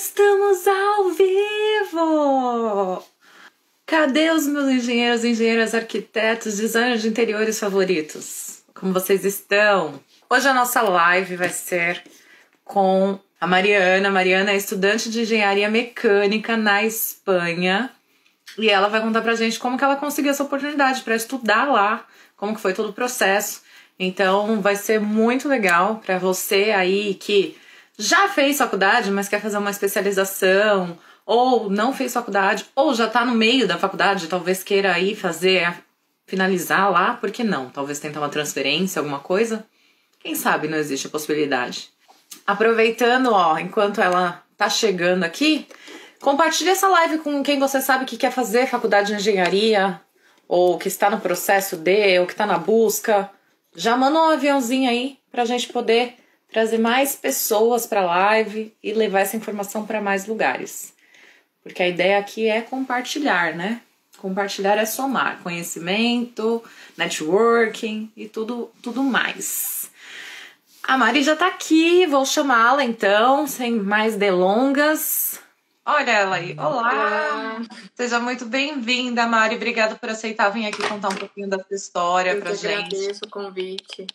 estamos ao vivo! Cadê os meus engenheiros, engenheiras, arquitetos, designers de interiores favoritos? Como vocês estão? Hoje a nossa live vai ser com a Mariana. Mariana é estudante de engenharia mecânica na Espanha. E ela vai contar pra gente como que ela conseguiu essa oportunidade para estudar lá, como que foi todo o processo. Então vai ser muito legal para você aí que já fez faculdade, mas quer fazer uma especialização, ou não fez faculdade, ou já está no meio da faculdade, talvez queira aí fazer, finalizar lá, por que não? Talvez tentar uma transferência, alguma coisa. Quem sabe não existe a possibilidade. Aproveitando, ó, enquanto ela tá chegando aqui, compartilhe essa live com quem você sabe que quer fazer faculdade de engenharia, ou que está no processo de, ou que está na busca. Já manda um aviãozinho aí pra gente poder trazer mais pessoas para a live e levar essa informação para mais lugares. Porque a ideia aqui é compartilhar, né? Compartilhar é somar conhecimento, networking e tudo, tudo mais. A Mari já tá aqui, vou chamá-la então, sem mais delongas. Olha ela aí. Olá! Olá. Seja muito bem-vinda, Mari. Obrigada por aceitar vir aqui contar um pouquinho da sua história pra gente. agradeço o convite.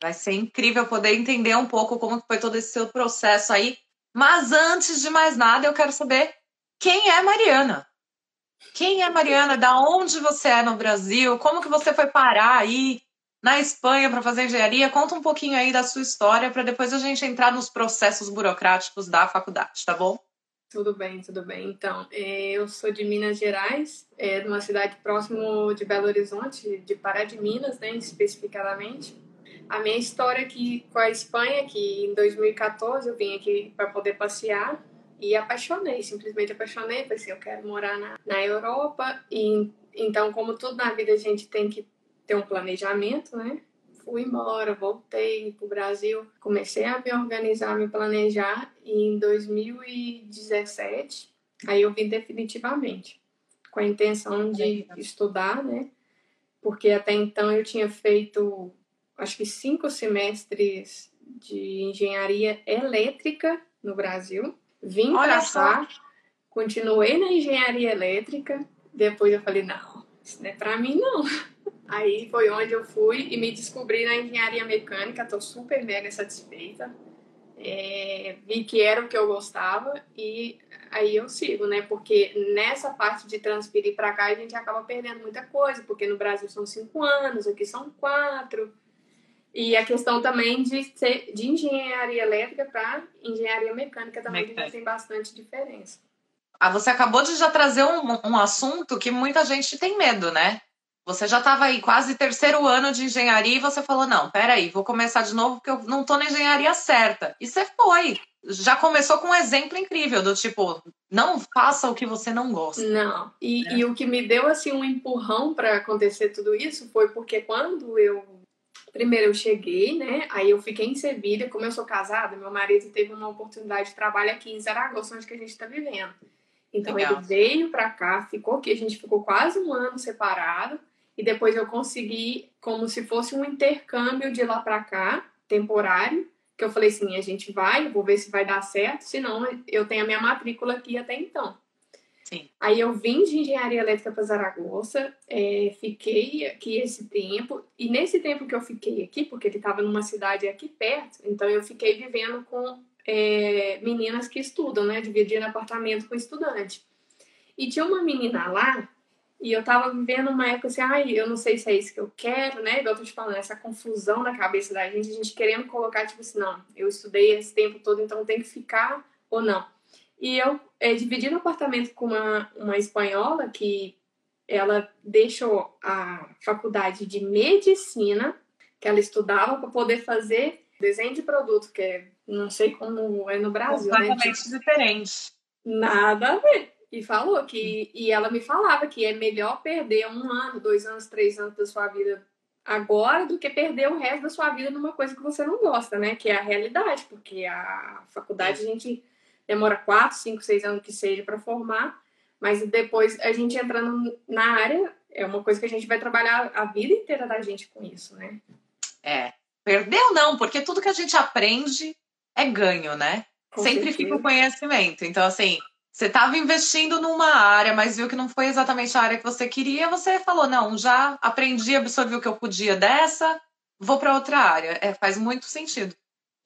Vai ser incrível poder entender um pouco como foi todo esse seu processo aí. Mas antes de mais nada, eu quero saber quem é Mariana. Quem é Mariana? Da onde você é no Brasil? Como que você foi parar aí na Espanha para fazer engenharia? Conta um pouquinho aí da sua história para depois a gente entrar nos processos burocráticos da faculdade, tá bom? Tudo bem, tudo bem. Então, eh, eu sou de Minas Gerais, de uma cidade próximo de Belo Horizonte, de Pará de Minas, né, especificadamente. A minha história aqui com a Espanha, que em 2014 eu vim aqui para poder passear e apaixonei, simplesmente apaixonei, pensei, eu quero morar na, na Europa e então, como tudo na vida a gente tem que ter um planejamento, né? Fui embora, voltei para o Brasil, comecei a me organizar, me planejar e em 2017 aí eu vim definitivamente com a intenção de estudar, né? Porque até então eu tinha feito acho que cinco semestres de engenharia elétrica no Brasil. Vim para cá, continuei na engenharia elétrica. Depois eu falei, não, isso não é para mim não. Aí foi onde eu fui e me descobri na engenharia mecânica. Estou super mega satisfeita. É, vi que era o que eu gostava e aí eu sigo, né? Porque nessa parte de transferir para cá a gente acaba perdendo muita coisa, porque no Brasil são cinco anos, aqui são quatro. E a questão também de ser de engenharia elétrica para engenharia mecânica também Mecânica. tem bastante diferença. Ah, você acabou de já trazer um, um assunto que muita gente tem medo, né? Você já estava aí quase terceiro ano de engenharia e você falou: não, peraí, vou começar de novo porque eu não tô na engenharia certa. E você foi. Já começou com um exemplo incrível, do tipo, não faça o que você não gosta. Não. E, É. e o que me deu assim um empurrão para acontecer tudo isso foi porque quando eu primeiro eu cheguei, né? Aí eu fiquei em Sevilha, como eu sou casada, meu marido teve uma oportunidade de trabalho aqui em Zaragoza, onde que a gente está vivendo. Então Legal. ele veio para cá, ficou aqui, a gente ficou quase um ano separado e depois eu consegui como se fosse um intercâmbio de lá para cá, temporário, que eu falei assim, a gente vai, eu vou ver se vai dar certo, senão eu tenho a minha matrícula aqui até então. Sim. Aí eu vim de engenharia elétrica para Zaragoza, é, fiquei aqui esse tempo, e nesse tempo que eu fiquei aqui, porque ele estava numa cidade aqui perto, então eu fiquei vivendo com é, meninas que estudam, né? Dividindo apartamento com estudante. E tinha uma menina lá, e eu tava vivendo uma época assim, ai, eu não sei se é isso que eu quero, né? Igual eu tô te falando, essa confusão na cabeça da gente, a gente querendo colocar, tipo assim, não, eu estudei esse tempo todo, então tem que ficar ou não. E eu é, dividi no apartamento com uma, uma espanhola que ela deixou a faculdade de medicina, que ela estudava, para poder fazer desenho de produto, que é, não sei como é no Brasil, né? Completamente diferente. Nada a ver. E falou que. E ela me falava que é melhor perder um ano, dois anos, três anos da sua vida agora do que perder o resto da sua vida numa coisa que você não gosta, né? Que é a realidade, porque a faculdade a gente demora quatro, cinco, seis anos que seja para formar, mas depois a gente entrando na área é uma coisa que a gente vai trabalhar a vida inteira da gente com isso, né? É. Perdeu não, porque tudo que a gente aprende é ganho, né? Com sempre certeza. fica o conhecimento. Então, assim, você estava investindo numa área, mas viu que não foi exatamente a área que você queria, você falou: não, já aprendi, absorvi o que eu podia dessa, vou para outra área. É, faz muito sentido.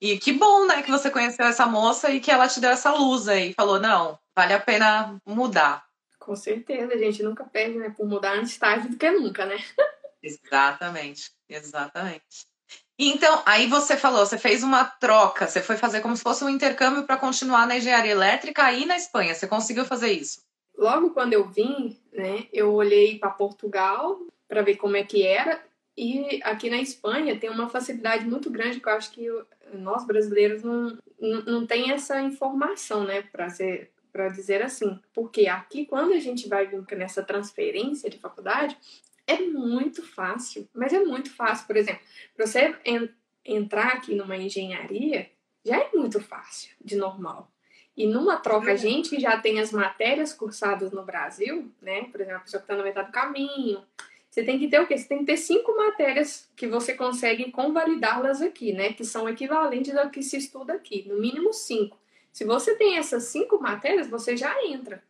E que bom, né, que você conheceu essa moça e que ela te deu essa luz aí. Falou: não, vale a pena mudar. Com certeza, a gente nunca perde, né, por mudar antes tarde do que nunca, né? exatamente, exatamente. Então, aí você falou, você fez uma troca, você foi fazer como se fosse um intercâmbio para continuar na engenharia elétrica aí na Espanha. Você conseguiu fazer isso? Logo quando eu vim, né, eu olhei para Portugal para ver como é que era. E aqui na Espanha tem uma facilidade muito grande que eu acho que nós brasileiros não, não, não tem essa informação, né, para ser para dizer assim, porque aqui quando a gente vai nessa transferência de faculdade, é muito fácil, mas é muito fácil. Por exemplo, para você en entrar aqui numa engenharia, já é muito fácil, de normal. E numa troca, a gente que já tem as matérias cursadas no Brasil, né? Por exemplo, a pessoa que está no metade do caminho, você tem que ter o quê? Você tem que ter cinco matérias que você consegue convalidá-las aqui, né? Que são equivalentes ao que se estuda aqui, no mínimo cinco. Se você tem essas cinco matérias, você já entra.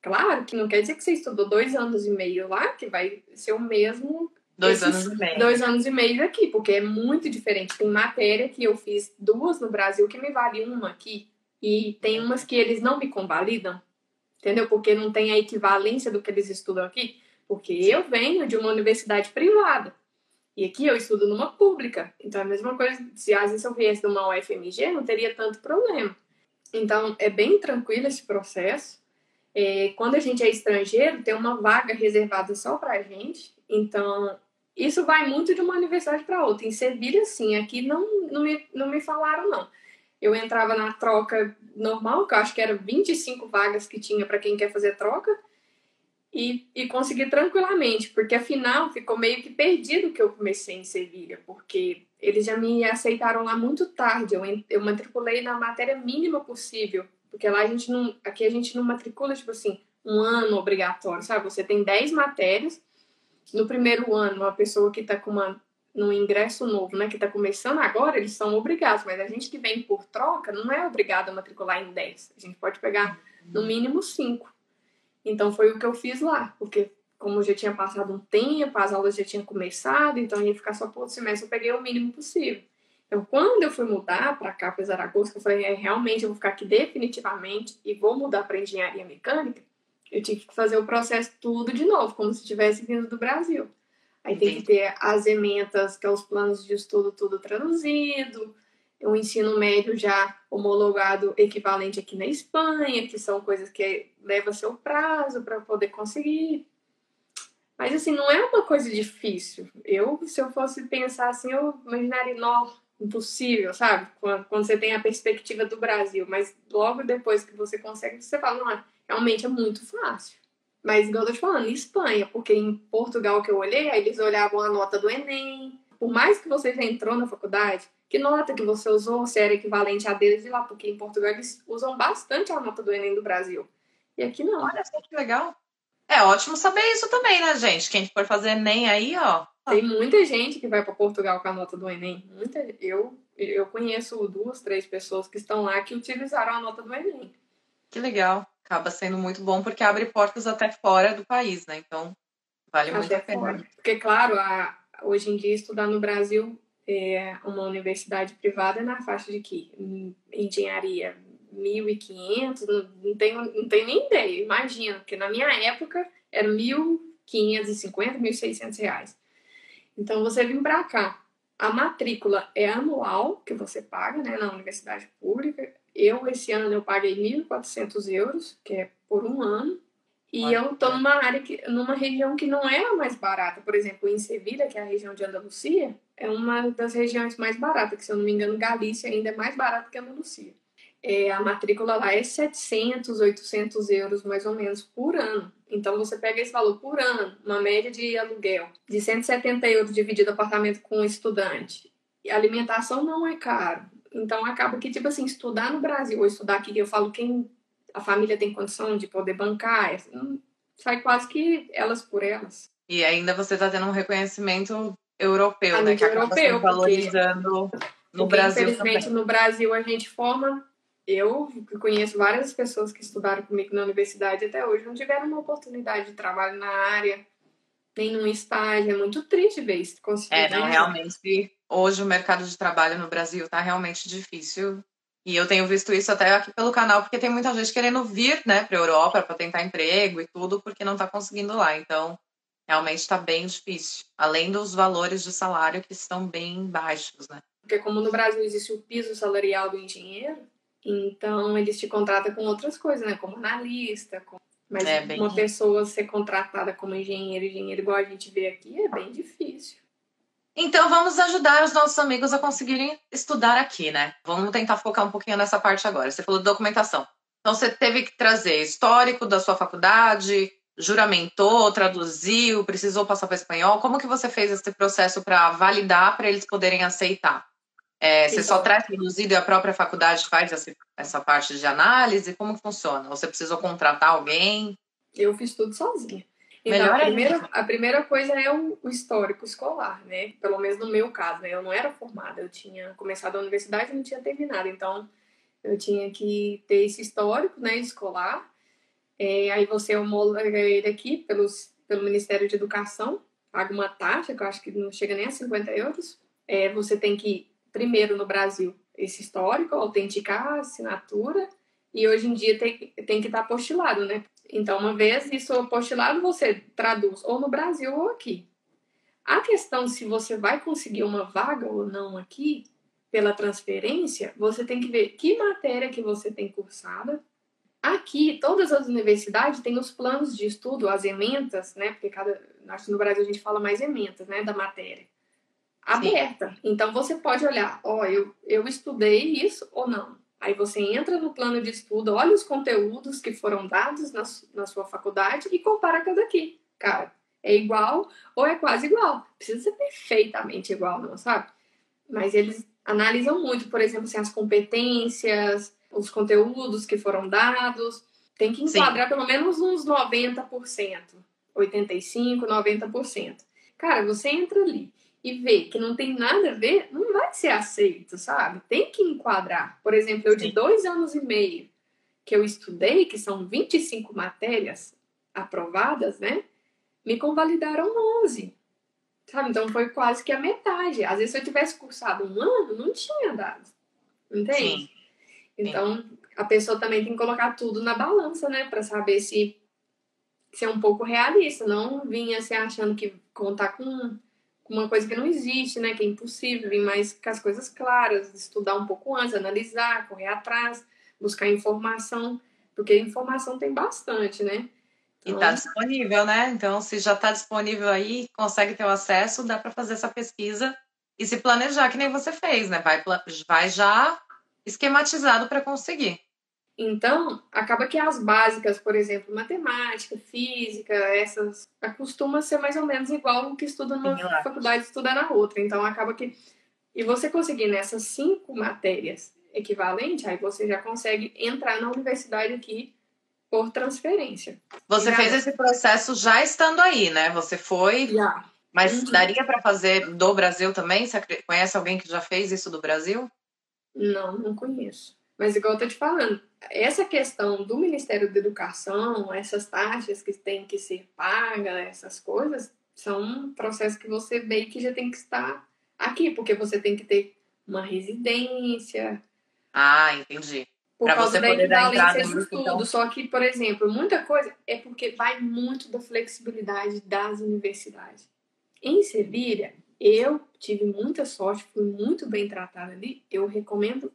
Claro que não quer dizer que você estudou dois anos e meio lá, que vai ser o mesmo. Dois anos e meio. Dois anos e meio aqui, porque é muito diferente. Tem matéria que eu fiz duas no Brasil que me vale uma aqui. E tem umas que eles não me convalidam, entendeu? Porque não tem a equivalência do que eles estudam aqui. Porque eu venho de uma universidade privada. E aqui eu estudo numa pública. Então é a mesma coisa. Se às vezes eu viesse de uma UFMG, não teria tanto problema. Então é bem tranquilo esse processo. É, quando a gente é estrangeiro, tem uma vaga reservada só para a gente. Então, isso vai muito de uma universidade para outra. Em Sevilha, sim. Aqui não, não, me, não me falaram, não. Eu entrava na troca normal, que eu acho que era 25 vagas que tinha para quem quer fazer troca, e, e consegui tranquilamente, porque afinal ficou meio que perdido que eu comecei em Sevilha, porque eles já me aceitaram lá muito tarde. Eu, eu matriculei na matéria mínima possível porque lá a gente não. Aqui a gente não matricula, tipo assim, um ano obrigatório, sabe? Você tem 10 matérias. No primeiro ano, uma pessoa que está com uma, no ingresso novo, né, que está começando agora, eles são obrigados, mas a gente que vem por troca não é obrigado a matricular em 10. A gente pode pegar no mínimo 5. Então foi o que eu fiz lá, porque como já tinha passado um tempo, as aulas já tinham começado, então ia ficar só por outro semestre, eu peguei o mínimo possível. Então, quando eu fui mudar para cá, para Zaragoza, eu falei, é, realmente eu vou ficar aqui definitivamente e vou mudar para engenharia mecânica, eu tive que fazer o processo tudo de novo, como se tivesse vindo do Brasil. Aí Entendi. tem que ter as ementas, que é os planos de estudo tudo traduzido, o ensino médio já homologado equivalente aqui na Espanha, que são coisas que leva seu prazo para poder conseguir. Mas assim, não é uma coisa difícil. Eu, se eu fosse pensar assim, eu imaginaria, impossível, sabe? Quando, você tem a perspectiva do Brasil, mas logo depois que você consegue, você fala, não, realmente é muito fácil. Mas, igual eu tô te falando, em Espanha, porque em Portugal que eu olhei, aí eles olhavam a nota do Enem. Por mais que você já entrou na faculdade, que nota que você usou, se era equivalente a deles de lá, porque em Portugal eles usam bastante a nota do Enem do Brasil. E aqui não. Olha só que legal. É ótimo saber isso também, né, gente? Quem for fazer Enem aí, ó, tem muita gente que vai para Portugal com a nota do Enem. Muita, eu, eu conheço duas, três pessoas que estão lá que utilizaram a nota do Enem. Que legal. Acaba sendo muito bom porque abre portas até fora do país, né? Então, vale até muito a pena. Fora. Porque, claro, a, hoje em dia estudar no Brasil é uma universidade privada na faixa de que? Engenharia, 1.500, não, não, tenho, não tenho nem ideia, imagina, porque na minha época era 1.550, 1.600 reais. Então, você vem para cá. A matrícula é anual, que você paga né, na universidade pública. Eu, esse ano, eu paguei 1.400 euros, que é por um ano. E Olha, eu estou numa área, que, numa região que não é a mais barata. Por exemplo, em Sevilha, que é a região de Andalucia, é uma das regiões mais baratas, que se eu não me engano, Galícia ainda é mais barata que Andalucia. É, a matrícula lá é 700, 800 euros mais ou menos por ano. Então você pega esse valor por ano, uma média de aluguel de 170 euros dividido apartamento com estudante. E alimentação não é caro. Então acaba que, tipo assim, estudar no Brasil ou estudar aqui, eu falo quem a família tem condição de poder bancar, assim, sai quase que elas por elas. E ainda você está tendo um reconhecimento europeu, a né? Que acaba europeu, valorizando porque, no porque, Brasil. Infelizmente, também. no Brasil a gente forma eu conheço várias pessoas que estudaram comigo na universidade até hoje não tiveram uma oportunidade de trabalho na área, nem num estágio. É muito triste ver isso. É, não, realmente. Hoje o mercado de trabalho no Brasil está realmente difícil. E eu tenho visto isso até aqui pelo canal, porque tem muita gente querendo vir né, para a Europa para tentar emprego e tudo, porque não está conseguindo lá. Então, realmente está bem difícil. Além dos valores de salário que estão bem baixos, né? Porque como no Brasil existe o piso salarial do engenheiro, então eles te contratam com outras coisas, né? Como analista, com... mas é, bem... uma pessoa ser contratada como engenheiro, engenheiro igual a gente vê aqui, é bem difícil. Então vamos ajudar os nossos amigos a conseguirem estudar aqui, né? Vamos tentar focar um pouquinho nessa parte agora. Você falou de documentação. Então você teve que trazer histórico da sua faculdade, juramentou, traduziu, precisou passar para espanhol. Como que você fez esse processo para validar para eles poderem aceitar? É, você só traz traduzido e a própria faculdade faz essa, essa parte de análise? Como funciona? Você precisou contratar alguém? Eu fiz tudo sozinha. Então, Melhor a primeira, a primeira coisa é o, o, histórico escolar, né? Pelo menos no meu caso, né? Eu não era formada, eu tinha começado a universidade e não tinha terminado. Então, eu tinha que ter esse histórico, né, escolar. É, aí você homologa ele aqui pelos, pelo Ministério de Educação, paga uma taxa, que eu acho que não chega nem a 50 euros. É, você tem que, primeiro no Brasil, esse histórico, autenticar a assinatura, e hoje em dia tem, tem que estar postilado, né? Então, uma vez isso postilado, você traduz ou no Brasil ou aqui. A questão se você vai conseguir uma vaga ou não aqui, pela transferência, você tem que ver que matéria que você tem cursada. Aqui, todas as universidades têm os planos de estudo, as ementas, né? Porque cada, acho que no Brasil a gente fala mais ementas, né? Da matéria. Aberta. Sim. Então, você pode olhar, ó, oh, eu, eu estudei isso ou não. Aí você entra no plano de estudo, olha os conteúdos que foram dados na, na sua faculdade e compara com daqui. Cara, é igual ou é quase igual. Precisa ser perfeitamente igual, não, sabe? Mas eles analisam muito, por exemplo, assim, as competências, os conteúdos que foram dados. Tem que enquadrar Sim. pelo menos uns 90%, 85%, 90%. Cara, você entra ali e vê que não tem nada a ver, não vai ser aceito, sabe? Tem que enquadrar. Por exemplo, eu de dois anos e meio que eu estudei, que são 25 matérias aprovadas, né? Me convalidaram 11. Sabe? Então foi quase que a metade. Às vezes, se eu tivesse cursado um ano, não tinha dado. Entende? Sim. Então, a pessoa também tem que colocar tudo na balança, né? Para saber se, se é um pouco realista. Não vinha se achando que contar com uma coisa que não existe, né? Que é impossível, vir mais com as coisas claras, estudar um pouco antes, analisar, correr atrás, buscar informação, porque informação tem bastante, né? Então... E está disponível, né? Então, se já está disponível aí, consegue ter o acesso, dá para fazer essa pesquisa e se planejar, que nem você fez, né? Vai, vai já esquematizado para conseguir. Então, acaba que as básicas, por exemplo, matemática, física, essas, acostuma ser mais ou menos igual o que estuda numa Sim, faculdade estuda na outra. Então, acaba que. E você conseguir nessas cinco matérias equivalentes, aí você já consegue entrar na universidade aqui por transferência. Você já... fez esse processo já estando aí, né? Você foi. Já. Mas uhum. daria para fazer do Brasil também? Você conhece alguém que já fez isso do Brasil? Não, não conheço. Mas igual eu tô te falando, essa questão do Ministério da Educação, essas taxas que têm que ser pagas, essas coisas, são um processo que você vê que já tem que estar aqui, porque você tem que ter uma residência. Ah, entendi. Por pra causa você da equivalência de estudo. Então... Só que, por exemplo, muita coisa é porque vai muito da flexibilidade das universidades. Em Sevilha, eu tive muita sorte, fui muito bem tratada ali. Eu recomendo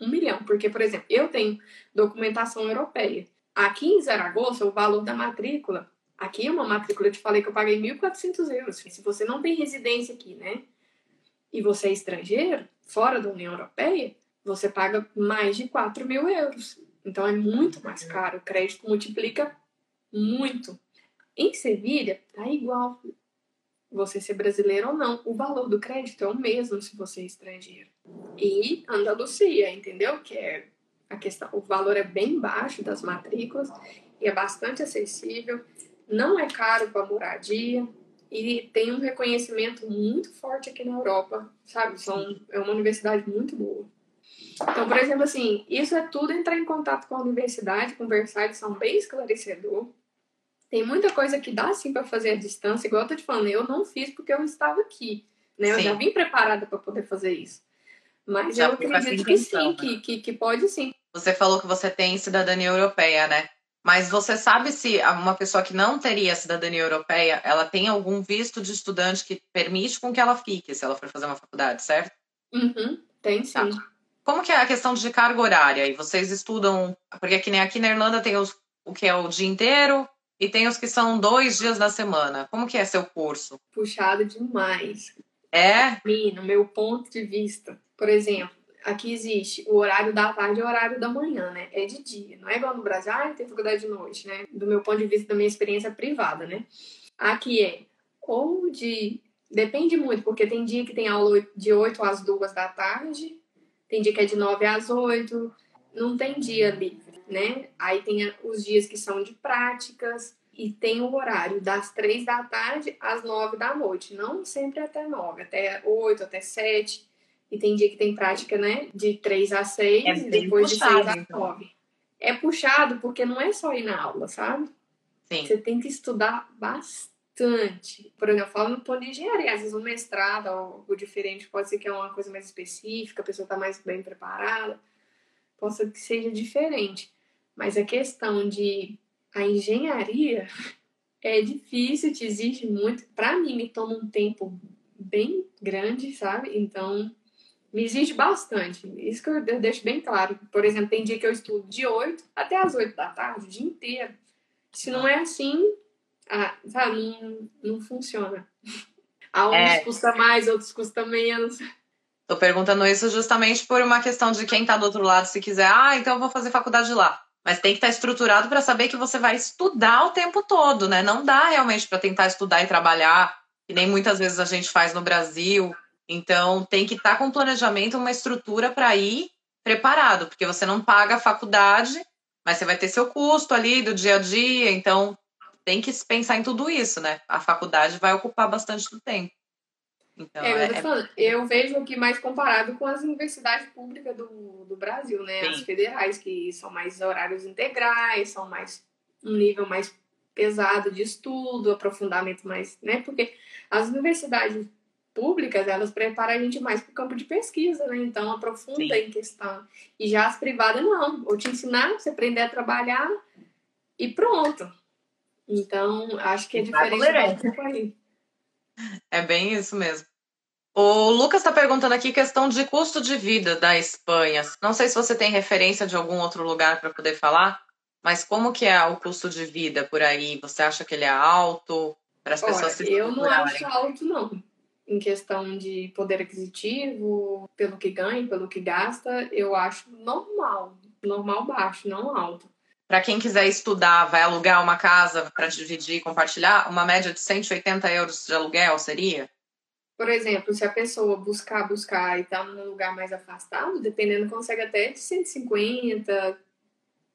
um milhão. Porque, por exemplo, eu tenho documentação europeia. Aqui em Zaragoza, o valor da matrícula, aqui é uma matrícula, eu te falei que eu paguei 1.400 euros. Se você não tem residência aqui, né? E você é estrangeiro, fora da União Europeia, você paga mais de 4 mil euros. Então é muito mais caro. O crédito multiplica muito. Em Sevilha, tá igual você ser brasileiro ou não. O valor do crédito é o mesmo se você é estrangeiro e Andalucia, entendeu? Que é a questão, o valor é bem baixo das matrículas e é bastante acessível, não é caro para moradia e tem um reconhecimento muito forte aqui na Europa, sabe? São, é uma universidade muito boa. Então, por exemplo, assim, isso é tudo entrar em contato com a universidade, conversar, eles são bem esclarecedor. Tem muita coisa que dá sim para fazer à distância, igual eu tô te falando, eu não fiz porque eu estava aqui, né? Eu já vim preparada para poder fazer isso. Mas já eu acredito que sim, né? que, que, que pode sim. Você falou que você tem cidadania europeia, né? Mas você sabe se uma pessoa que não teria cidadania europeia, ela tem algum visto de estudante que permite com que ela fique, se ela for fazer uma faculdade, certo? Uhum, tem sim. Tá. Como que é a questão de carga horária? E vocês estudam, porque aqui, nem aqui na Irlanda tem os, o que é o dia inteiro e tem os que são dois dias da semana. Como que é seu curso? Puxado demais. É? Sim, no meu ponto de vista. Por exemplo, aqui existe o horário da tarde e o horário da manhã, né? É de dia. Não é igual no Brasil, ah, tem faculdade de noite, né? Do meu ponto de vista, da minha experiência privada, né? Aqui é ou de. Depende muito, porque tem dia que tem aula de 8 às 2 da tarde, tem dia que é de 9 às 8, não tem dia livre, né? Aí tem os dias que são de práticas e tem o horário das 3 da tarde às 9 da noite, não sempre até 9, até 8, até 7. E tem dia que tem prática, né? De 3 a 6 é e depois puxado, de 6 a 9. Então. É puxado porque não é só ir na aula, sabe? Sim. Você tem que estudar bastante. Por exemplo, eu falo no ponto de engenharia, às vezes um mestrado, algo diferente, pode ser que é uma coisa mais específica, a pessoa está mais bem preparada, possa que seja diferente. Mas a questão de a engenharia é difícil, te exige muito. Para mim, me toma um tempo bem grande, sabe? Então, me exige bastante. Isso que eu deixo bem claro. Por exemplo, tem dia que eu estudo de 8 até as 8 da tarde, o dia inteiro. Se não é assim, ah, sabe, não, não funciona. A uns é. custa mais, outros custa menos. Tô perguntando isso justamente por uma questão de quem tá do outro lado, se quiser, ah, então eu vou fazer faculdade lá. Mas tem que estar estruturado para saber que você vai estudar o tempo todo, né? Não dá realmente para tentar estudar e trabalhar, que nem muitas vezes a gente faz no Brasil então, tem que estar com planejamento, uma estrutura para ir preparado, porque você não paga a faculdade, mas você vai ter seu custo ali do dia a dia, então tem que pensar em tudo isso, né? A faculdade vai ocupar bastante do tempo. Então, é, é, é... eu vejo aqui mais comparado com as universidades públicas do, do Brasil, né? Sim. As federais, que são mais horários integrais, são mais um nível mais pesado de estudo, aprofundamento mais, né? Porque as universidades públicas, elas preparam a gente mais para o campo de pesquisa, né? Então, aprofunda Sim. em questão. E já as privadas, não. Vou te ensinar, você aprender a trabalhar e pronto. Então, acho que é diferente um aí. É bem isso mesmo. O Lucas está perguntando aqui questão de custo de vida da Espanha. Não sei se você tem referência de algum outro lugar para poder falar, mas como que é o custo de vida por aí? Você acha que ele é alto para as pessoas se Eu não acho alto, não em questão de poder aquisitivo, pelo que ganha, pelo que gasta, eu acho normal, normal baixo, não alto. Para quem quiser estudar, vai alugar uma casa para dividir e compartilhar, uma média de 180 euros de aluguel seria? Por exemplo, se a pessoa buscar, buscar e tá num lugar mais afastado, dependendo, consegue até de 150,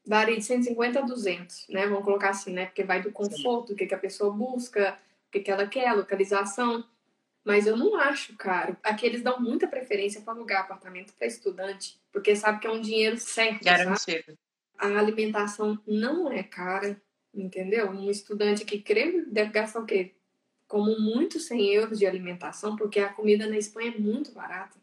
varia de 150 a 200, né? Vamos colocar assim, né? Porque vai do conforto, o que, que a pessoa busca, o que, que ela quer, localização. Mas eu não acho caro. Aqui eles dão muita preferência para alugar apartamento para estudante, porque sabe que é um dinheiro certo. Garantido. Sabe? A alimentação não é cara, entendeu? Um estudante que crê deve gastar o quê? Como muito 100 euros de alimentação, porque a comida na Espanha é muito barata.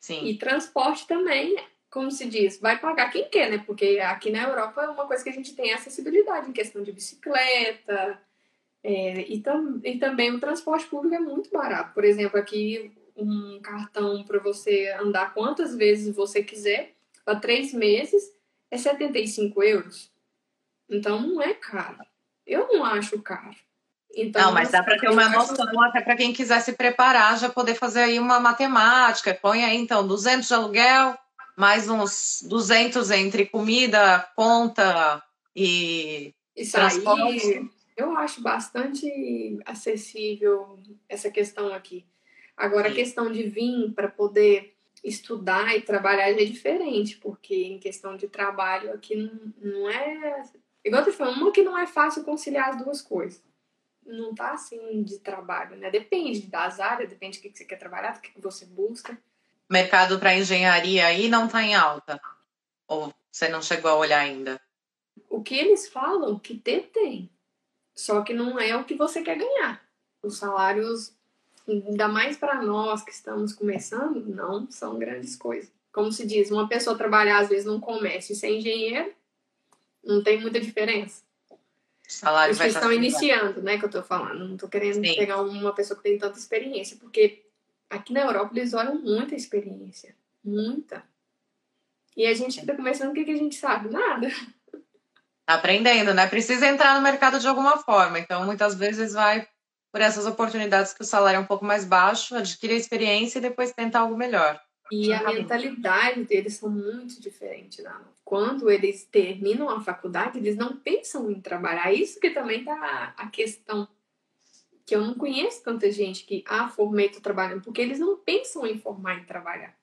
Sim. E transporte também, como se diz, vai pagar quem quer, né? Porque aqui na Europa é uma coisa que a gente tem acessibilidade em questão de bicicleta, é, e, tam, e também o transporte público é muito barato. Por exemplo, aqui um cartão para você andar quantas vezes você quiser, para três meses, é 75 euros. Então não é caro. Eu não acho caro. Então, não, mas dá para ter uma noção, acho... até para quem quiser se preparar, já poder fazer aí uma matemática. Põe aí, então, 200 de aluguel, mais uns 200 entre comida, conta e, e transporte. Eu acho bastante acessível essa questão aqui. Agora, Sim. a questão de vir para poder estudar e trabalhar é diferente, porque em questão de trabalho aqui não, não é. Igual eu tô falando, uma que não é fácil conciliar as duas coisas. Não tá assim de trabalho, né? Depende das áreas, depende do que você quer trabalhar, do que você busca. mercado para engenharia aí não está em alta? Ou você não chegou a olhar ainda? O que eles falam que ter tem. Só que não é o que você quer ganhar. Os salários, ainda mais para nós que estamos começando, não são grandes coisas. Como se diz, uma pessoa trabalhar às vezes num comércio e ser engenheiro, não tem muita diferença. O salário Os vai que estar estão iniciando, né, que eu tô falando. Não tô querendo Sim. pegar uma pessoa que tem tanta experiência, porque aqui na Europa eles olham muita experiência. Muita. E a gente que tá começando, o que, que a gente sabe? Nada. aprendendo, né? Precisa entrar no mercado de alguma forma. Então, muitas vezes vai por essas oportunidades que o salário é um pouco mais baixo, adquire a experiência e depois tenta algo melhor. E a mentalidade deles são muito diferentes. Né? Quando eles terminam a faculdade, eles não pensam em trabalhar. Isso que também tá a questão. Que eu não conheço tanta gente que, ah, formei, tô trabalhando. Porque eles não pensam em formar e trabalhar.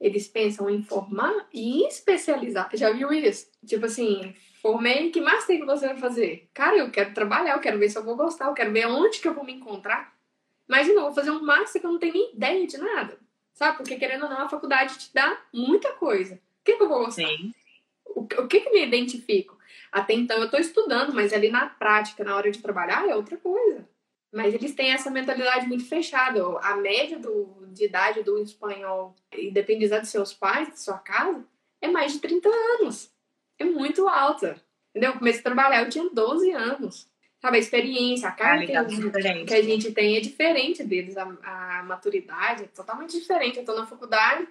Eles pensam em formar e em especializar. Já viu isso? Tipo assim, formei, que mais tem que você vai fazer? Cara, eu quero trabalhar, eu quero ver se eu vou gostar, eu quero ver onde que eu vou me encontrar. Imagina, eu vou fazer um master que eu não tenho nem ideia de nada. Sabe? Porque querendo ou não, a faculdade te dá muita coisa. O que, que eu vou gostar? Sim. O, o que, que me identifico? Até então eu tô estudando, mas ali na prática, na hora de trabalhar, é outra coisa. Mas eles têm essa mentalidade muito fechada. A média do, de idade do espanhol, independente dos seus pais, de sua casa, é mais de 30 anos. É muito alta. Entendeu? Eu comecei a trabalhar, eu tinha 12 anos. Sabe, a experiência, a carga que, a gente- que a gente tem é diferente deles. A, a maturidade é totalmente diferente. Eu tô na faculdade,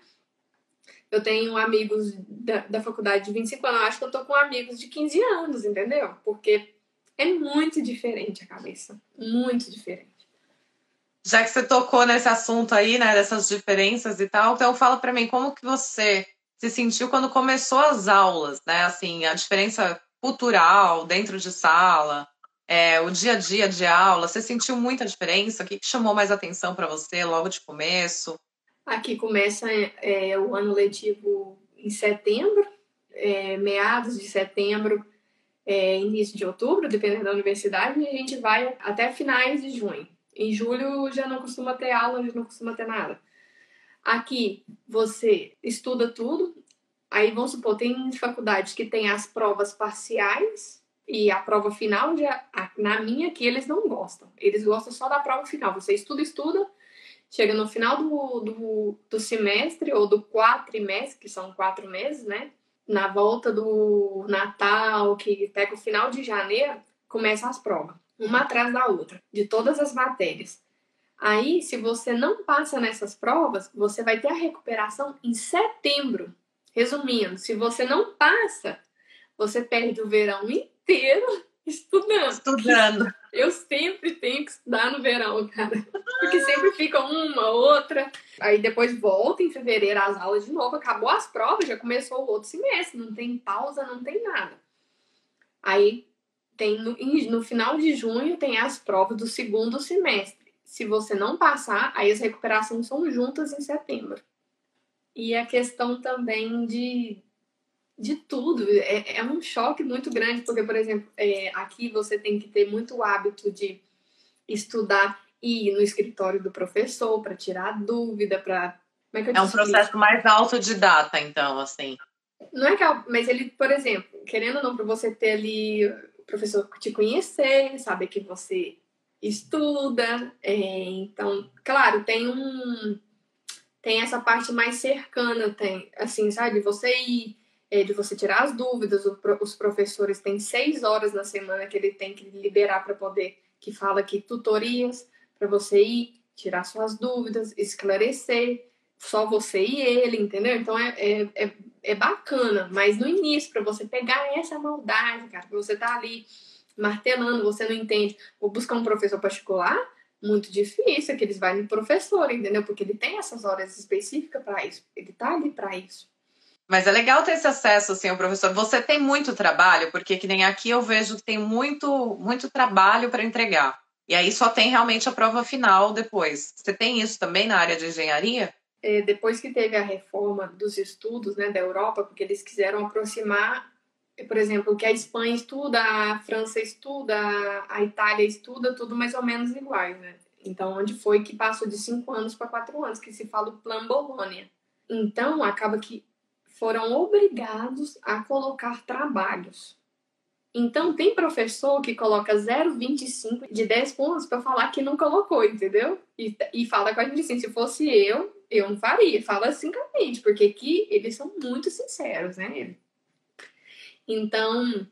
eu tenho amigos da, da faculdade de 25 anos, eu acho que eu tô com amigos de 15 anos, entendeu? Porque é muito diferente a cabeça. Muito diferente. Já que você tocou nesse assunto aí, né, dessas diferenças e tal, então fala pra mim como que você se sentiu quando começou as aulas, né? Assim, a diferença cultural dentro de sala, é, o dia a dia de aula, você sentiu muita diferença? O que, chamou mais atenção pra você logo de começo? Aqui começa é, o ano letivo em setembro, é, meados de setembro, é, início de outubro, dependendo da universidade, e a gente vai até finais de junho. Em julho já não costuma ter aula, já não costuma ter nada. Aqui você estuda tudo, aí vamos supor, tem faculdades que tem as provas parciais e a prova final, já, na minha aqui eles não gostam. Eles gostam só da prova final. Você estuda, estuda, chega no final do, do, do semestre ou do quatrimestre, que são quatro meses, né? Na volta do Natal, que pega o final de janeiro, começam as provas, uma atrás da outra, de todas as matérias. Aí, se você não passa nessas provas, você vai ter a recuperação em setembro. Resumindo, se você não passa, você perde o verão inteiro estudando. Estudando. Eu sempre tenho que estudar no verão, cara. Porque sempre fica uma, outra. Aí depois volta em fevereiro as aulas de novo. Acabou as provas, já começou o outro semestre. Não tem pausa, não tem nada. Aí tem no, no final de junho tem as provas do segundo semestre. Se você não passar, aí as recuperações são juntas em setembro. E a questão também de, de tudo. É, é um choque muito grande, porque, por exemplo, é, aqui você tem que ter muito hábito de estudar e ir no escritório do professor para tirar dúvida, para. É É um explico? processo mais autodidata, então, assim. Não é que, é- mas ele, por exemplo, querendo ou não, para você ter ali o professor te conhecer, saber que você estuda, é, então, claro, tem um tem essa parte mais cercana, tem assim, sabe, de você ir, é, de você tirar as dúvidas, os professores têm seis horas na semana que ele tem que liberar para poder, que fala aqui tutorias, para você ir, tirar suas dúvidas, esclarecer, só você e ele, entendeu? Então é, é, é, é bacana, mas no início, para você pegar essa maldade, cara, pra você tá ali martelando, você não entende, vou buscar um professor particular, muito difícil, é que eles vão no professor, entendeu? Porque ele tem essas horas específicas para isso, ele tá ali para isso. Mas é legal ter esse acesso, assim, ao professor. Você tem muito trabalho, porque que nem aqui eu vejo que tem muito, muito trabalho para entregar. E aí só tem realmente a prova final depois. Você tem isso também na área de engenharia? É, depois que teve a reforma dos estudos né, da Europa, porque eles quiseram aproximar, por exemplo, que a Espanha estuda, a França estuda, a Itália estuda, tudo mais ou menos iguais, né? Então, onde foi que passou de cinco anos para quatro anos, que se fala o Plano Bolonha. Então, acaba que foram obrigados a colocar trabalhos. Então, tem professor que coloca 0,25 de 10 pontos para falar que não colocou, entendeu? E, e fala com a gente assim: se fosse eu, eu não faria. Fala assim claramente, porque aqui eles são muito sinceros, né? Então,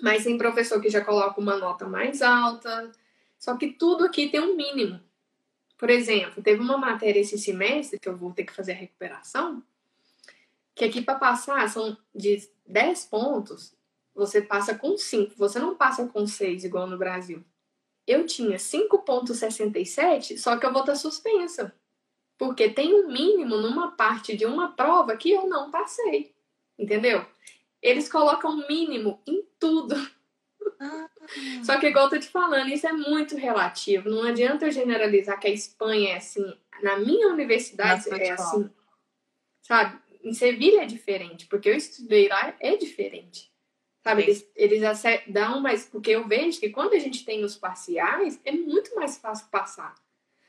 mas tem professor que já coloca uma nota mais alta. Só que tudo aqui tem um mínimo. Por exemplo, teve uma matéria esse semestre que eu vou ter que fazer a recuperação, que aqui para passar são de 10 pontos, você passa com 5, você não passa com 6 igual no Brasil. Eu tinha 5.67, só que eu vou estar suspensa. Porque tem um mínimo numa parte de uma prova que eu não passei. Entendeu? Eles colocam mínimo em tudo. Ah. Só que, igual eu tô te falando, isso é muito relativo. Não adianta eu generalizar que a Espanha é assim. Na minha universidade é assim. Sabe? Em Sevilha é diferente, porque eu estudei lá, é diferente. Sabe? Eles, eles dão mais. Porque eu vejo que quando a gente tem os parciais, é muito mais fácil passar.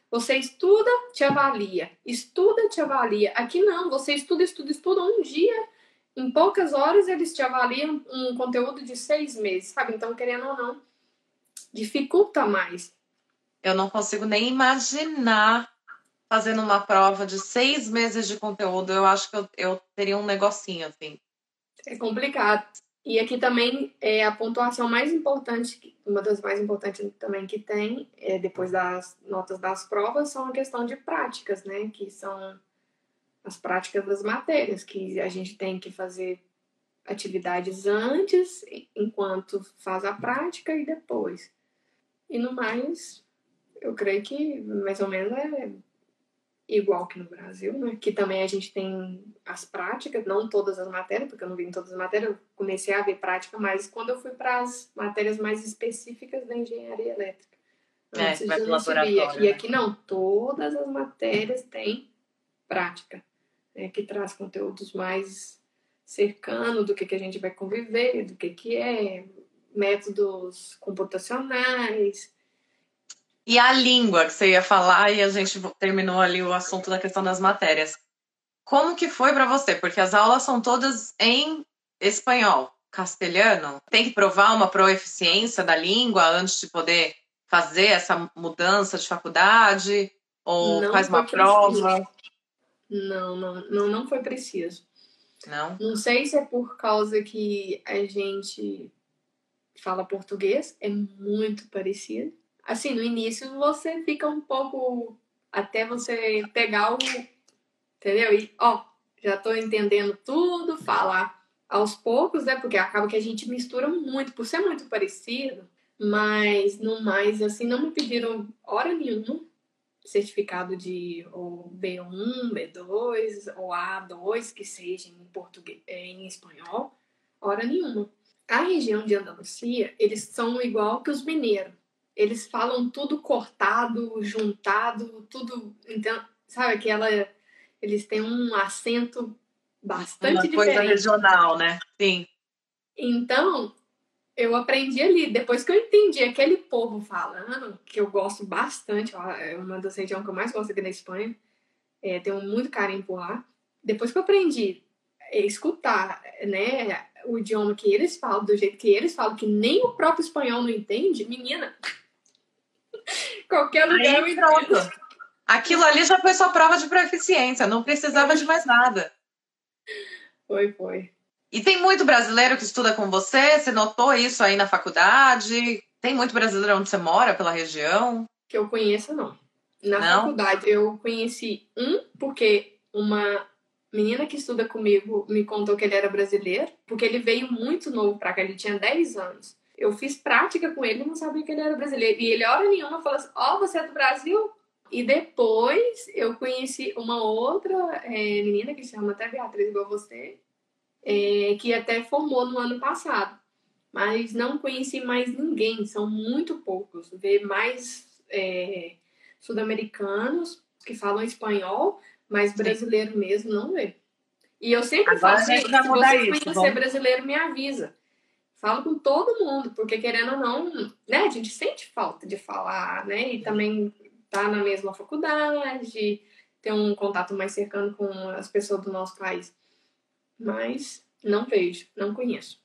Você estuda, te avalia. Estuda, te avalia. Aqui não, você estuda, estuda, estuda um dia em poucas horas eles te avaliam um conteúdo de seis meses, sabe? Então, querendo ou não, dificulta mais. Eu não consigo nem imaginar fazendo uma prova de seis meses de conteúdo. Eu acho que eu, eu teria um negocinho assim. É complicado. E aqui também é a pontuação mais importante, uma das mais importantes também que tem, é, depois das notas das provas, são a questão de práticas, né? Que são as práticas das matérias, que a gente tem que fazer atividades antes, enquanto faz a prática e depois. E no mais, eu creio que mais ou menos é igual que no Brasil, né? Que também a gente tem as práticas, não todas as matérias, porque eu não vi em todas as matérias, eu comecei a ver prática, mas quando eu fui para as matérias mais específicas da engenharia elétrica. É, vai laboratório, E né? aqui não, todas as matérias têm prática né, que traz conteúdos mais cercano do que, que a gente vai conviver, do que, que é, métodos computacionais. E a língua que você ia falar e a gente terminou ali o assunto da questão das matérias. Como que foi para você? Porque as aulas são todas em espanhol, castelhano. Tem que provar uma proeficiência da língua antes de poder fazer essa mudança de faculdade? Ou Não faz uma prova? Não, não, não, não foi preciso. Não? Não sei se é por causa que a gente fala português, é muito parecido. Assim, no início você fica um pouco até você pegar o. Entendeu? E, ó, já tô entendendo tudo, falar aos poucos, né? Porque acaba que a gente mistura muito, por ser muito parecido, mas no mais, assim, não me pediram hora nenhuma certificado de ou B1, B2 ou A2, que seja em português, é, em espanhol, hora nenhuma. A região de Andalucia, eles são igual que os mineiros. Eles falam tudo cortado, juntado, tudo, então, sabe aquela eles têm um acento bastante Uma diferente. coisa regional, né? Sim. Então, eu aprendi ali. Depois que eu entendi aquele povo falando, que eu gosto bastante, ó, é uma das regiões que eu mais gosto aqui na Espanha, é, tenho muito carinho por lá. Depois que eu aprendi a escutar né, o idioma que eles falam, do jeito que eles falam, que nem o próprio espanhol não entende, menina, qualquer lugar Aí, eu entendo. Aquilo ali já foi sua prova de proficiência, não precisava de mais nada. Foi, foi. E tem muito brasileiro que estuda com você? Você notou isso aí na faculdade? Tem muito brasileiro onde você mora, pela região? Que eu conheça, não. Na não? faculdade, eu conheci um, porque uma menina que estuda comigo me contou que ele era brasileiro, porque ele veio muito novo pra cá, ele tinha 10 anos. Eu fiz prática com ele e não sabia que ele era brasileiro. E ele, hora nenhuma, falou assim: Ó, oh, você é do Brasil? E depois eu conheci uma outra é, menina que se chama até Beatriz, igual você, é, que até formou no ano passado. Mas não conheci mais ninguém, são muito poucos. Vê mais é, sul-americanos que falam espanhol, mas brasileiro Sim. mesmo não vê. E eu sempre Agora falo, gente, se você isso, conhecer bom. brasileiro, me avisa. Falo com todo mundo, porque querendo ou não, né, a gente sente falta de falar, né? E também tá na mesma faculdade, ter um contato mais cercano com as pessoas do nosso país. Mas não vejo, não conheço.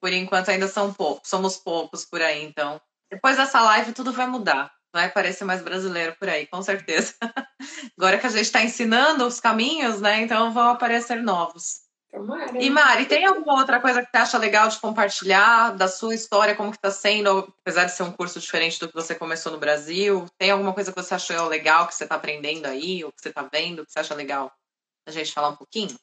Por enquanto ainda são poucos, somos poucos por aí, então. Depois dessa live tudo vai mudar. Vai parecer mais brasileiro por aí, com certeza. Agora que a gente está ensinando os caminhos, né? Então vão aparecer novos. Tomara. E Mari, tem alguma outra coisa que você acha legal de compartilhar da sua história, como que está sendo, apesar de ser um curso diferente do que você começou no Brasil? Tem alguma coisa que você achou legal que você está aprendendo aí, ou que você está vendo, que você acha legal a gente falar um pouquinho?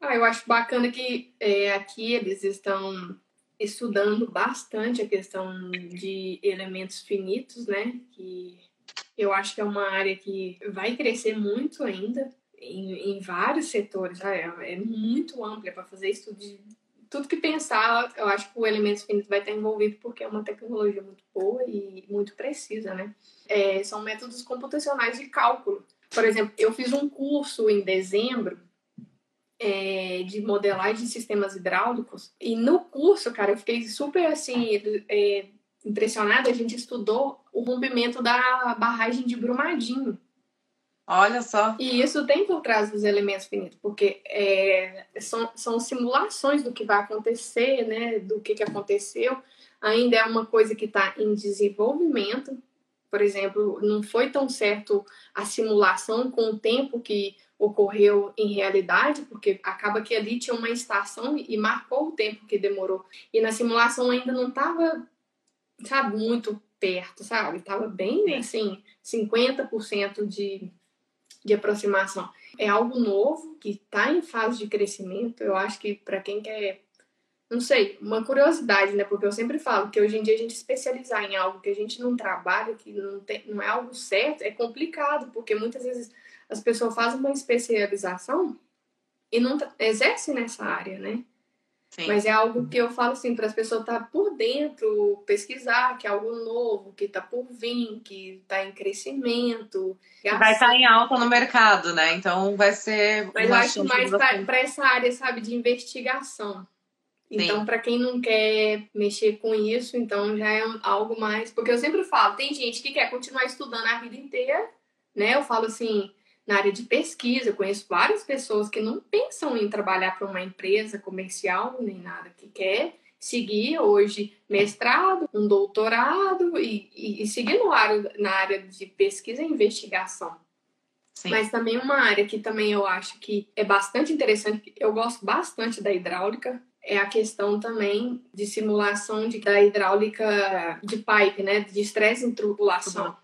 Ah, eu acho bacana que é, aqui eles estão estudando bastante a questão de elementos finitos, né? Que eu acho que é uma área que vai crescer muito ainda em, em vários setores. Ah, é, é muito ampla para fazer estudo de tudo que pensar. Eu acho que o elementos finitos vai estar envolvido porque é uma tecnologia muito boa e muito precisa, né? É, são métodos computacionais de cálculo. Por exemplo, eu fiz um curso em dezembro é, de modelagem de sistemas hidráulicos. E no curso, cara, eu fiquei super assim é, impressionada. A gente estudou o rompimento da barragem de Brumadinho. Olha só. E isso tem por trás dos elementos finitos, porque é, são, são simulações do que vai acontecer, né? Do que, que aconteceu. Ainda é uma coisa que está em desenvolvimento. Por exemplo, não foi tão certo a simulação com o tempo que ocorreu em realidade, porque acaba que ali tinha uma estação e marcou o tempo que demorou. E na simulação ainda não estava, sabe, muito perto, sabe? Estava bem, assim, 50% de, de aproximação. É algo novo que está em fase de crescimento. Eu acho que para quem quer não sei, uma curiosidade, né? Porque eu sempre falo que hoje em dia a gente especializar em algo que a gente não trabalha, que não, tem, não é algo certo, é complicado, porque muitas vezes as pessoas fazem uma especialização e não exercem nessa área, né? Sim. Mas é algo que eu falo assim, para as pessoas estar tá por dentro, pesquisar, que é algo novo, que está por vir, que está em crescimento. Vai estar tá em alta no mercado, né? Então vai ser. Mas eu acho mais para essa área, sabe, de investigação. Então, para quem não quer mexer com isso, então já é algo mais. Porque eu sempre falo, tem gente que quer continuar estudando a vida inteira, né? Eu falo assim, na área de pesquisa. Eu conheço várias pessoas que não pensam em trabalhar para uma empresa comercial nem nada, que quer seguir hoje mestrado, um doutorado e, e, e seguir no área, na área de pesquisa e investigação. Sim. Mas também uma área que também eu acho que é bastante interessante, eu gosto bastante da hidráulica, é a questão também de simulação de, da hidráulica de pipe, né, de estresse em tubulação,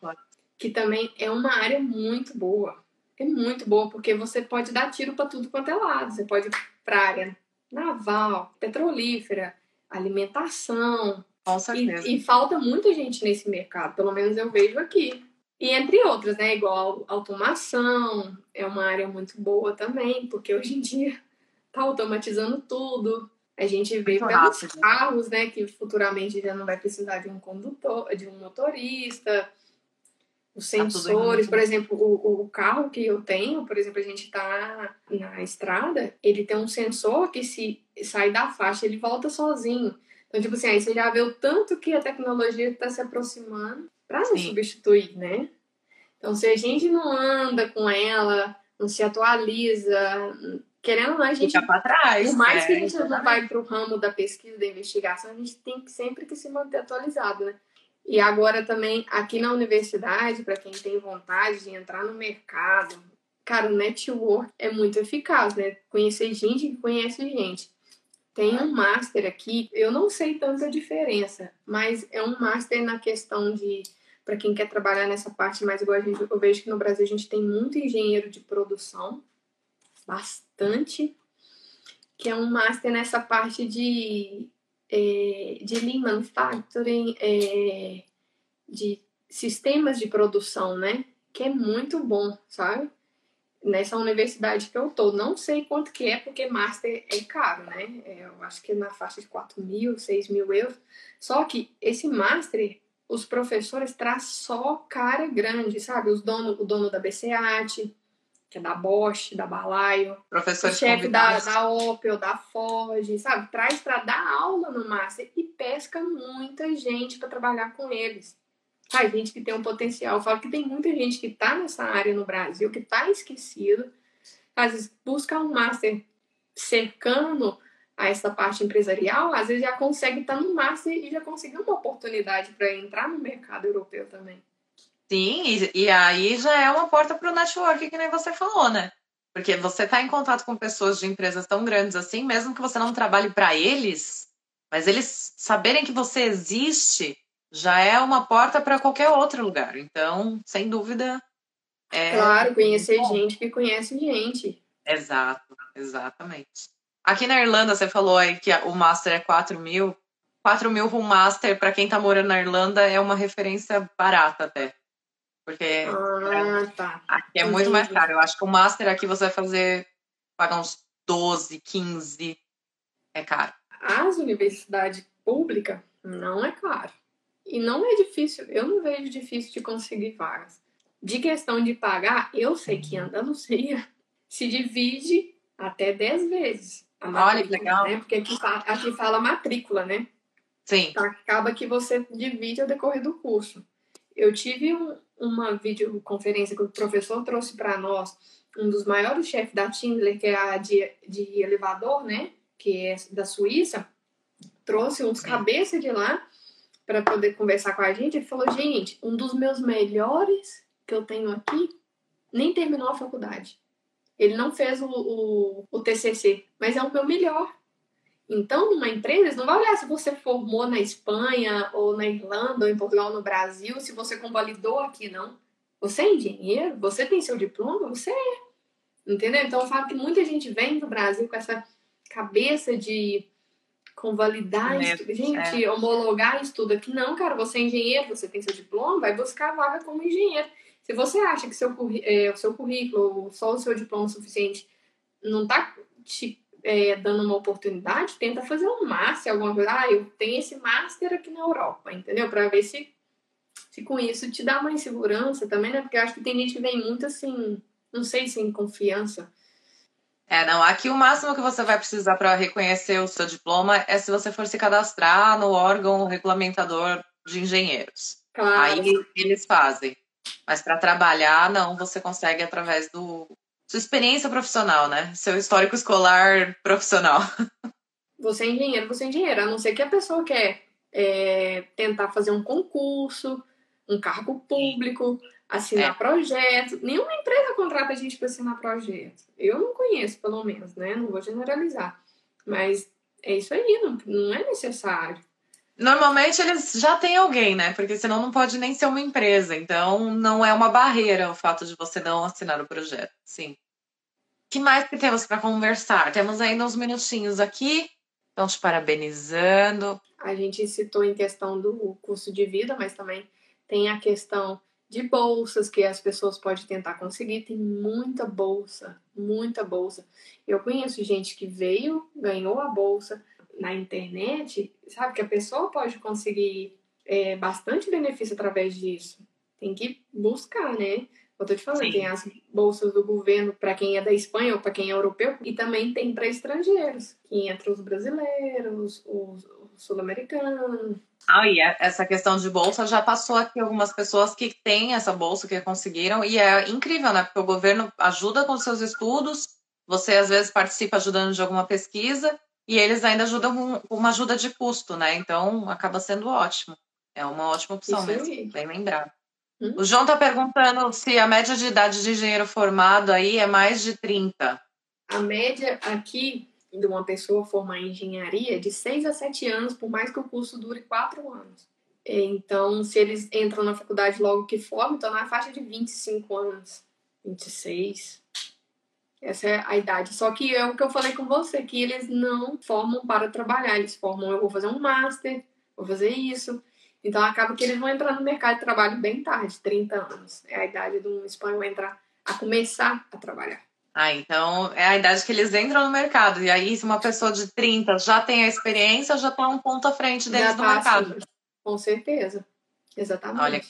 que também é uma área muito boa é muito boa, porque você pode dar tiro para tudo quanto é lado. Você pode ir para área naval, petrolífera, alimentação. Com certeza. E, e, falta muita gente nesse mercado, pelo menos eu vejo aqui. E entre outras, né? Igual automação, é uma área muito boa também, porque hoje em dia tá automatizando tudo. A gente vê muito pelos rápido. carros, né? Que futuramente já não vai precisar de um condutor, de um motorista os tá sensores, por exemplo, o, o carro que eu tenho, por exemplo, a gente está na estrada, ele tem um sensor que se sai da faixa, ele volta sozinho. Então, tipo assim, aí você já vê o tanto que a tecnologia está se aproximando para nos substituir, né? Então, se a gente não anda com ela, não se atualiza, querendo ou não, a gente. Fica para trás. Por mais é, que a gente não vai para o ramo da pesquisa, da investigação, a gente tem sempre que se manter atualizado, né? E agora também aqui na universidade, para quem tem vontade de entrar no mercado, cara, o network é muito eficaz, né? Conhecer gente que conhece gente. Tem um master aqui, eu não sei tanta diferença, mas é um master na questão de para quem quer trabalhar nessa parte mais igual a gente, eu vejo que no Brasil a gente tem muito engenheiro de produção, bastante, que é um master nessa parte de é, de Lean Manufacturing, é, de sistemas de produção, né? Que é muito bom, sabe? Nessa universidade que eu tô. Não sei quanto que é, porque Master é caro, né? É, eu acho que é na faixa de 4 mil, 6 mil euros. Só que esse Master, os professores trazem só cara grande, sabe? Os dono, o dono da BCAT, que é da Bosch, da Balaio, Professor chefe da, da Opel, da Ford, sabe? Traz para dar aula no Master e pesca muita gente para trabalhar com eles. a gente que tem um potencial. Eu falo que tem muita gente que está nessa área no Brasil, que está esquecido, às vezes busca um master cercano a essa parte empresarial, às vezes já consegue estar no master e já conseguiu uma oportunidade para entrar no mercado europeu também. Sim, e, e aí já é uma porta para o network, que nem você falou, né? Porque você está em contato com pessoas de empresas tão grandes assim, mesmo que você não trabalhe para eles, mas eles saberem que você existe já é uma porta para qualquer outro lugar. Então, sem dúvida. É claro, conhecer gente que conhece gente. Exato, exatamente. Aqui na Irlanda, você falou aí que o Master é 4 mil. 4 mil para um Master, para quem está morando na Irlanda, é uma referência barata até. Porque ah, tá. aqui é Entendi. muito mais caro. Eu acho que o Master aqui você vai fazer, pagar uns 12, 15. É caro. As universidades públicas não é caro. E não é difícil, eu não vejo difícil de conseguir vagas. De questão de pagar, eu sei que Andalucia se divide até 10 vezes. Olha que legal. Né? Porque aqui, aqui fala matrícula, né? Sim. Então, acaba que você divide ao decorrer do curso. Eu tive um, uma videoconferência que o professor trouxe para nós, um dos maiores chefes da Tindler, que é a de, de elevador, né? Que é da Suíça, trouxe uns cabeças de lá para poder conversar com a gente, ele falou: gente, um dos meus melhores que eu tenho aqui nem terminou a faculdade. Ele não fez o, o, o TCC, mas é o meu melhor. Então, numa empresa, eles não vai olhar se você formou na Espanha, ou na Irlanda, ou em Portugal, no Brasil, se você convalidou aqui, não. Você é engenheiro, você tem seu diploma, você é. Entendeu? Então, eu falo que muita gente vem do Brasil com essa cabeça de convalidar, é, estudo. gente, é. homologar estudo aqui. Não, cara, você é engenheiro, você tem seu diploma, vai buscar vaga como engenheiro. Se você acha que seu, é, o seu currículo, só o seu diploma suficiente, não está te é, dando uma oportunidade, tenta fazer um master, alguma coisa. Ah, eu tenho esse master aqui na Europa, entendeu? Para ver se, se com isso te dá uma insegurança também, né? Porque eu acho que tem gente que vem muito assim, não sei, sem confiança é, não. Aqui o máximo que você vai precisar para reconhecer o seu diploma é se você for se cadastrar no órgão regulamentador de engenheiros. Claro. Aí eles fazem. Mas para trabalhar, não, você consegue através do sua experiência profissional, né? Seu histórico escolar profissional. Você é engenheiro, você é engenheiro, a não ser que a pessoa quer é, tentar fazer um concurso, um cargo público, assinar é. projeto. Nenhuma empresa contrata a gente para assinar projeto. Eu não conheço, pelo menos, né? Não vou generalizar. Mas é isso aí, não, não é necessário. Normalmente eles já têm alguém, né? Porque senão não pode nem ser uma empresa. Então não é uma barreira o fato de você não assinar o projeto. Sim. Que mais que temos para conversar? Temos ainda uns minutinhos aqui. Estão te parabenizando. A gente citou em questão do custo de vida, mas também tem a questão de bolsas que as pessoas podem tentar conseguir. Tem muita bolsa, muita bolsa. Eu conheço gente que veio, ganhou a bolsa na internet, sabe? Que a pessoa pode conseguir é, bastante benefício através disso. Tem que buscar, né? Eu tô te falando, Sim. tem as bolsas do governo para quem é da Espanha ou para quem é europeu, e também tem para estrangeiros, que entra os brasileiros, os, os sul-americanos, ah, e é, essa questão de bolsa já passou aqui algumas pessoas que têm essa bolsa, que conseguiram, e é incrível, né? Porque o governo ajuda com seus estudos, você às vezes participa ajudando de alguma pesquisa, e eles ainda ajudam com uma ajuda de custo, né? Então acaba sendo ótimo. É uma ótima opção Isso mesmo, aí. bem lembrado. Hum? O João está perguntando se a média de idade de engenheiro formado aí é mais de 30. A média aqui de uma pessoa formar em engenharia de 6 a 7 anos, por mais que o curso dure 4 anos. Então, se eles entram na faculdade logo que formam, então na faixa de 25 anos, 26. Essa é a idade. Só que é o que eu falei com você, que eles não formam para trabalhar, eles formam, eu vou fazer um master, vou fazer isso. Então acaba que eles vão entrar no mercado de trabalho bem tarde, 30 anos. É a idade de um espanhol entrar a começar a trabalhar. Ah, então é a idade que eles entram no mercado. E aí, se uma pessoa de 30 já tem a experiência, já está um ponto à frente deles no tá, mercado. Assim, com certeza. Exatamente. Olha,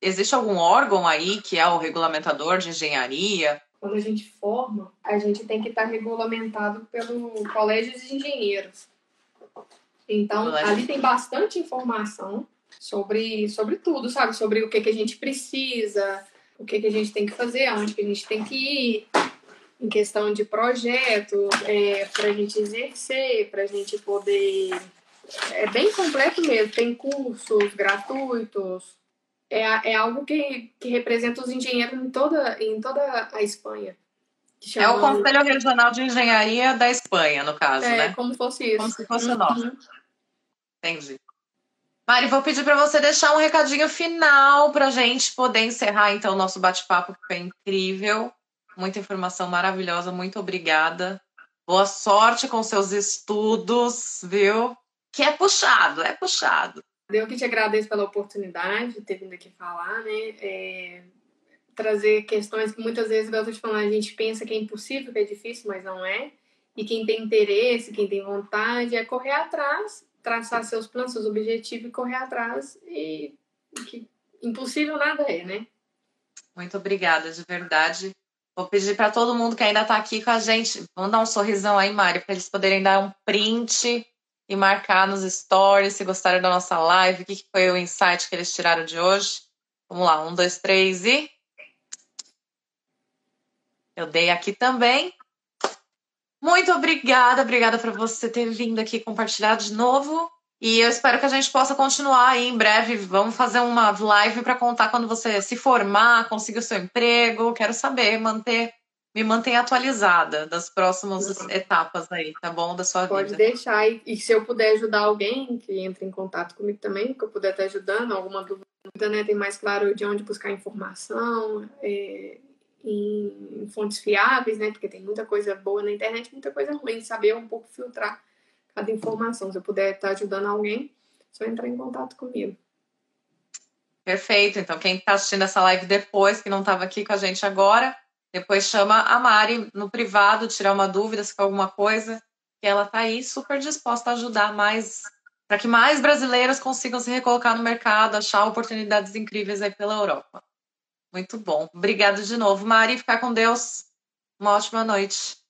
existe algum órgão aí que é o regulamentador de engenharia? Quando a gente forma, a gente tem que estar regulamentado pelo Colégio de Engenheiros. Então, Colégio. ali tem bastante informação sobre, sobre tudo, sabe? Sobre o que, que a gente precisa, o que, que a gente tem que fazer, aonde que a gente tem que ir, em questão de projeto, é, para a gente exercer, para a gente poder. É bem completo mesmo, tem cursos gratuitos, é, é algo que, que representa os engenheiros em toda, em toda a Espanha. É o Conselho Regional de Engenharia da Espanha, no caso, é, né? como se fosse isso. Como se fosse o nosso. Uhum. Entendi. Mari, vou pedir para você deixar um recadinho final para a gente poder encerrar então o nosso bate-papo, que foi incrível. Muita informação maravilhosa, muito obrigada. Boa sorte com seus estudos, viu? Que é puxado, é puxado. Eu que te agradeço pela oportunidade de ter vindo aqui falar, né? É, trazer questões que muitas vezes, eu tô te falando, a gente pensa que é impossível, que é difícil, mas não é. E quem tem interesse, quem tem vontade, é correr atrás traçar seus planos, seus objetivos e correr atrás e que impossível nada é, né? Muito obrigada, de verdade. Vou pedir para todo mundo que ainda está aqui com a gente, vamos dar um sorrisão aí, Mário, para eles poderem dar um print e marcar nos stories se gostaram da nossa live, o que foi o insight que eles tiraram de hoje. Vamos lá, um, dois, três e. Eu dei aqui também. Muito obrigada, obrigada por você ter vindo aqui compartilhar de novo. E eu espero que a gente possa continuar aí em breve. Vamos fazer uma live para contar quando você se formar, conseguir o seu emprego. Quero saber, manter, me manter atualizada das próximas etapas aí, tá bom? Da sua Pode vida. Pode deixar. E, se eu puder ajudar alguém que entre em contato comigo também, que eu puder estar ajudando, alguma dúvida, né? Tem mais claro de onde buscar informação. É em, fontes fiáveis, né? Porque tem muita coisa boa na internet, muita coisa ruim. Saber um pouco filtrar cada informação. Se eu puder estar ajudando alguém, só entrar em contato comigo. Perfeito. Então, quem está assistindo essa live depois, que não estava aqui com a gente agora, depois chama a Mari no privado, tirar uma dúvida se for alguma coisa, que ela está aí super disposta a ajudar mais, para que mais brasileiros consigam se recolocar no mercado, achar oportunidades incríveis aí pela Europa. Muito bom. Obrigada de novo, Mari. Ficar com Deus. Uma ótima noite.